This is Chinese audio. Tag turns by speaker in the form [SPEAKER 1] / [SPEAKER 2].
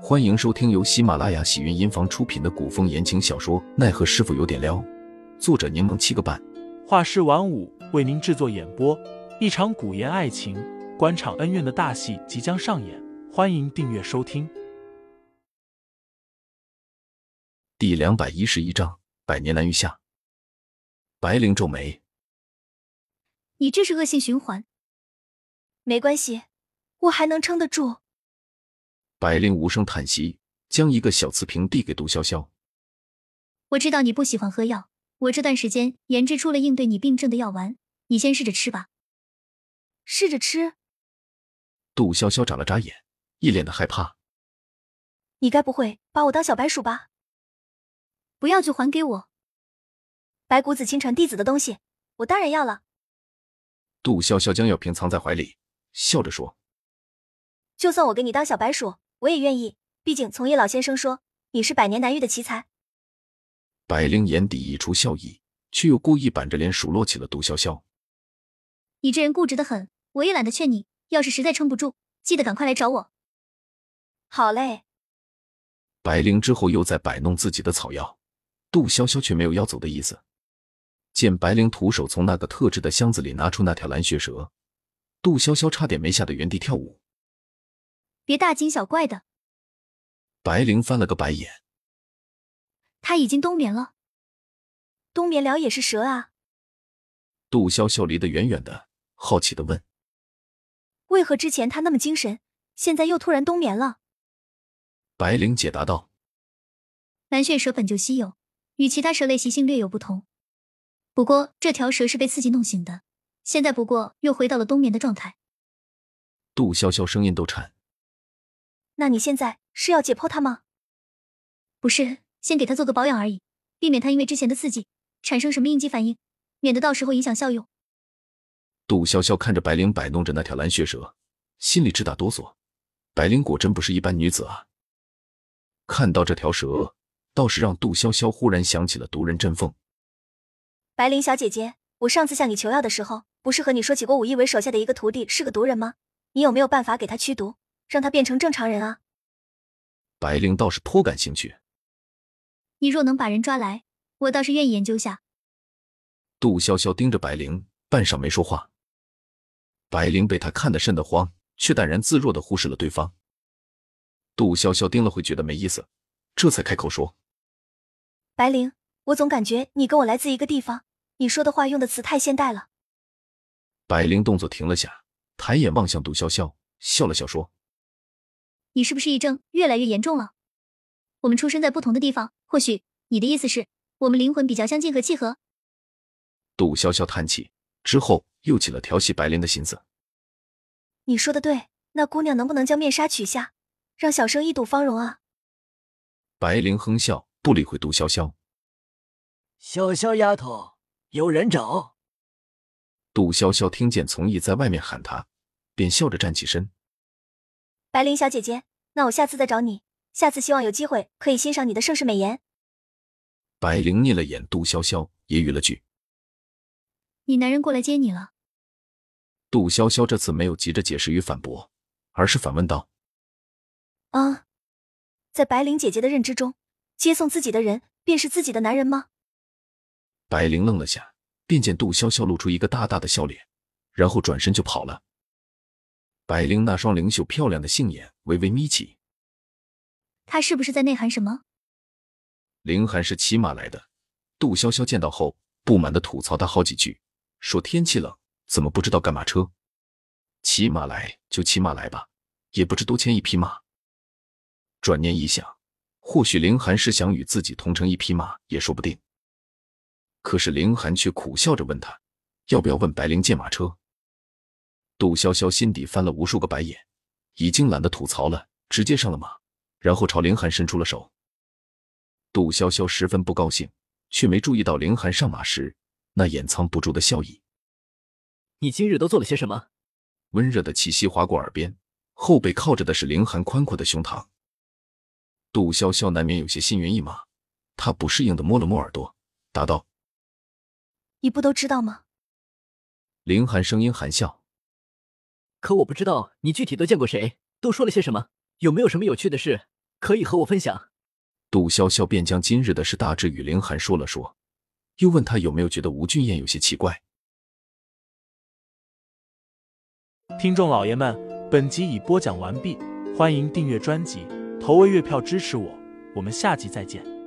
[SPEAKER 1] 欢迎收听由喜马拉雅喜云音房出品的古风言情小说《奈何师傅有点撩》，作者柠檬七个半，
[SPEAKER 2] 画师晚舞为您制作演播。一场古言爱情、官场恩怨的大戏即将上演，欢迎订阅收听。
[SPEAKER 1] 第两百一十一章：百年难遇下。白灵皱眉：“
[SPEAKER 3] 你这是恶性循环。
[SPEAKER 4] 没关系，我还能撑得住。”
[SPEAKER 1] 百灵无声叹息，将一个小瓷瓶递给杜潇潇。
[SPEAKER 3] 我知道你不喜欢喝药，我这段时间研制出了应对你病症的药丸，你先试着吃吧。
[SPEAKER 4] 试着吃。
[SPEAKER 1] 杜潇潇眨了眨眼，一脸的害怕。
[SPEAKER 4] 你该不会把我当小白鼠吧？
[SPEAKER 3] 不要就还给我。
[SPEAKER 4] 白骨子亲传弟子的东西，我当然要了。
[SPEAKER 1] 杜潇潇将药瓶藏在怀里，笑着说：“
[SPEAKER 4] 就算我给你当小白鼠。”我也愿意，毕竟从叶老先生说你是百年难遇的奇才。
[SPEAKER 1] 百灵眼底溢出笑意，却又故意板着脸数落起了杜潇潇。
[SPEAKER 3] 你这人固执的很，我也懒得劝你。要是实在撑不住，记得赶快来找我。
[SPEAKER 4] 好嘞。
[SPEAKER 1] 百灵之后又在摆弄自己的草药，杜潇潇却没有要走的意思。见白灵徒手从那个特制的箱子里拿出那条蓝血蛇，杜潇潇差点没吓得原地跳舞。
[SPEAKER 3] 别大惊小怪的。
[SPEAKER 1] 白灵翻了个白眼。
[SPEAKER 3] 他已经冬眠了。
[SPEAKER 4] 冬眠了也是蛇啊。
[SPEAKER 1] 杜潇潇离得远远的，好奇的问：“
[SPEAKER 4] 为何之前他那么精神，现在又突然冬眠了？”
[SPEAKER 1] 白灵解答道：“
[SPEAKER 3] 蓝血蛇本就稀有，与其他蛇类习性略有不同。不过这条蛇是被刺激弄醒的，现在不过又回到了冬眠的状态。”
[SPEAKER 1] 杜潇潇声音都颤。
[SPEAKER 4] 那你现在是要解剖他吗？
[SPEAKER 3] 不是，先给他做个保养而已，避免他因为之前的刺激产生什么应激反应，免得到时候影响效用。
[SPEAKER 1] 杜潇潇看着白灵摆弄着那条蓝血蛇，心里直打哆嗦。白灵果真不是一般女子啊！看到这条蛇，倒是让杜潇潇忽然想起了毒人振凤。
[SPEAKER 4] 白灵小姐姐，我上次向你求药的时候，不是和你说起过武一为手下的一个徒弟是个毒人吗？你有没有办法给他驱毒？让他变成正常人啊！
[SPEAKER 1] 白灵倒是颇感兴趣。
[SPEAKER 3] 你若能把人抓来，我倒是愿意研究下。
[SPEAKER 1] 杜潇潇盯着白灵，半晌没说话。白灵被他看得瘆得慌，却淡然自若的忽视了对方。杜潇潇盯了会觉得没意思，这才开口说：“
[SPEAKER 4] 白灵，我总感觉你跟我来自一个地方，你说的话用的词太现代了。”
[SPEAKER 1] 白灵动作停了下，抬眼望向杜潇潇，笑了笑说。
[SPEAKER 3] 你是不是癔症越来越严重了？我们出生在不同的地方，或许你的意思是我们灵魂比较相近和契合。
[SPEAKER 1] 杜潇潇叹气之后，又起了调戏白灵的心思。
[SPEAKER 4] 你说的对，那姑娘能不能将面纱取下，让小生一睹芳容啊？
[SPEAKER 1] 白灵哼笑，不理会杜潇潇。
[SPEAKER 5] 潇潇丫头，有人找。
[SPEAKER 1] 杜潇潇听见从义在外面喊她，便笑着站起身。
[SPEAKER 4] 白灵小姐姐，那我下次再找你。下次希望有机会可以欣赏你的盛世美颜。
[SPEAKER 1] 白灵睨了眼杜潇潇，揶揄了句：“
[SPEAKER 3] 你男人过来接你了。”
[SPEAKER 1] 杜潇潇这次没有急着解释与反驳，而是反问道：“
[SPEAKER 4] 啊，在白灵姐姐的认知中，接送自己的人便是自己的男人吗？”
[SPEAKER 1] 白灵愣了下，便见杜潇潇露出一个大大的笑脸，然后转身就跑了。白灵那双灵秀漂亮的杏眼微微眯起，
[SPEAKER 3] 他是不是在内涵什么？
[SPEAKER 1] 凌寒是骑马来的，杜潇潇见到后不满的吐槽他好几句，说天气冷怎么不知道赶马车？骑马来就骑马来吧，也不知多牵一匹马。转念一想，或许凌寒是想与自己同乘一匹马也说不定。可是凌寒却苦笑着问他，要不要问白灵借马车？杜潇潇心底翻了无数个白眼，已经懒得吐槽了，直接上了马，然后朝凌寒伸出了手。杜潇潇十分不高兴，却没注意到凌寒上马时那掩藏不住的笑意。
[SPEAKER 5] 你今日都做了些什么？
[SPEAKER 1] 温热的气息划过耳边，后背靠着的是凌寒宽阔的胸膛。杜潇潇难免有些心猿意马，他不适应的摸了摸耳朵，答道：“
[SPEAKER 4] 你不都知道吗？”
[SPEAKER 1] 凌寒声音含笑。
[SPEAKER 5] 可我不知道你具体都见过谁，都说了些什么，有没有什么有趣的事？可以和我分享。
[SPEAKER 1] 杜潇潇便将今日的事大致与凌寒说了说，又问他有没有觉得吴俊彦有些奇怪。
[SPEAKER 2] 听众老爷们，本集已播讲完毕，欢迎订阅专辑，投喂月票支持我，我们下集再见。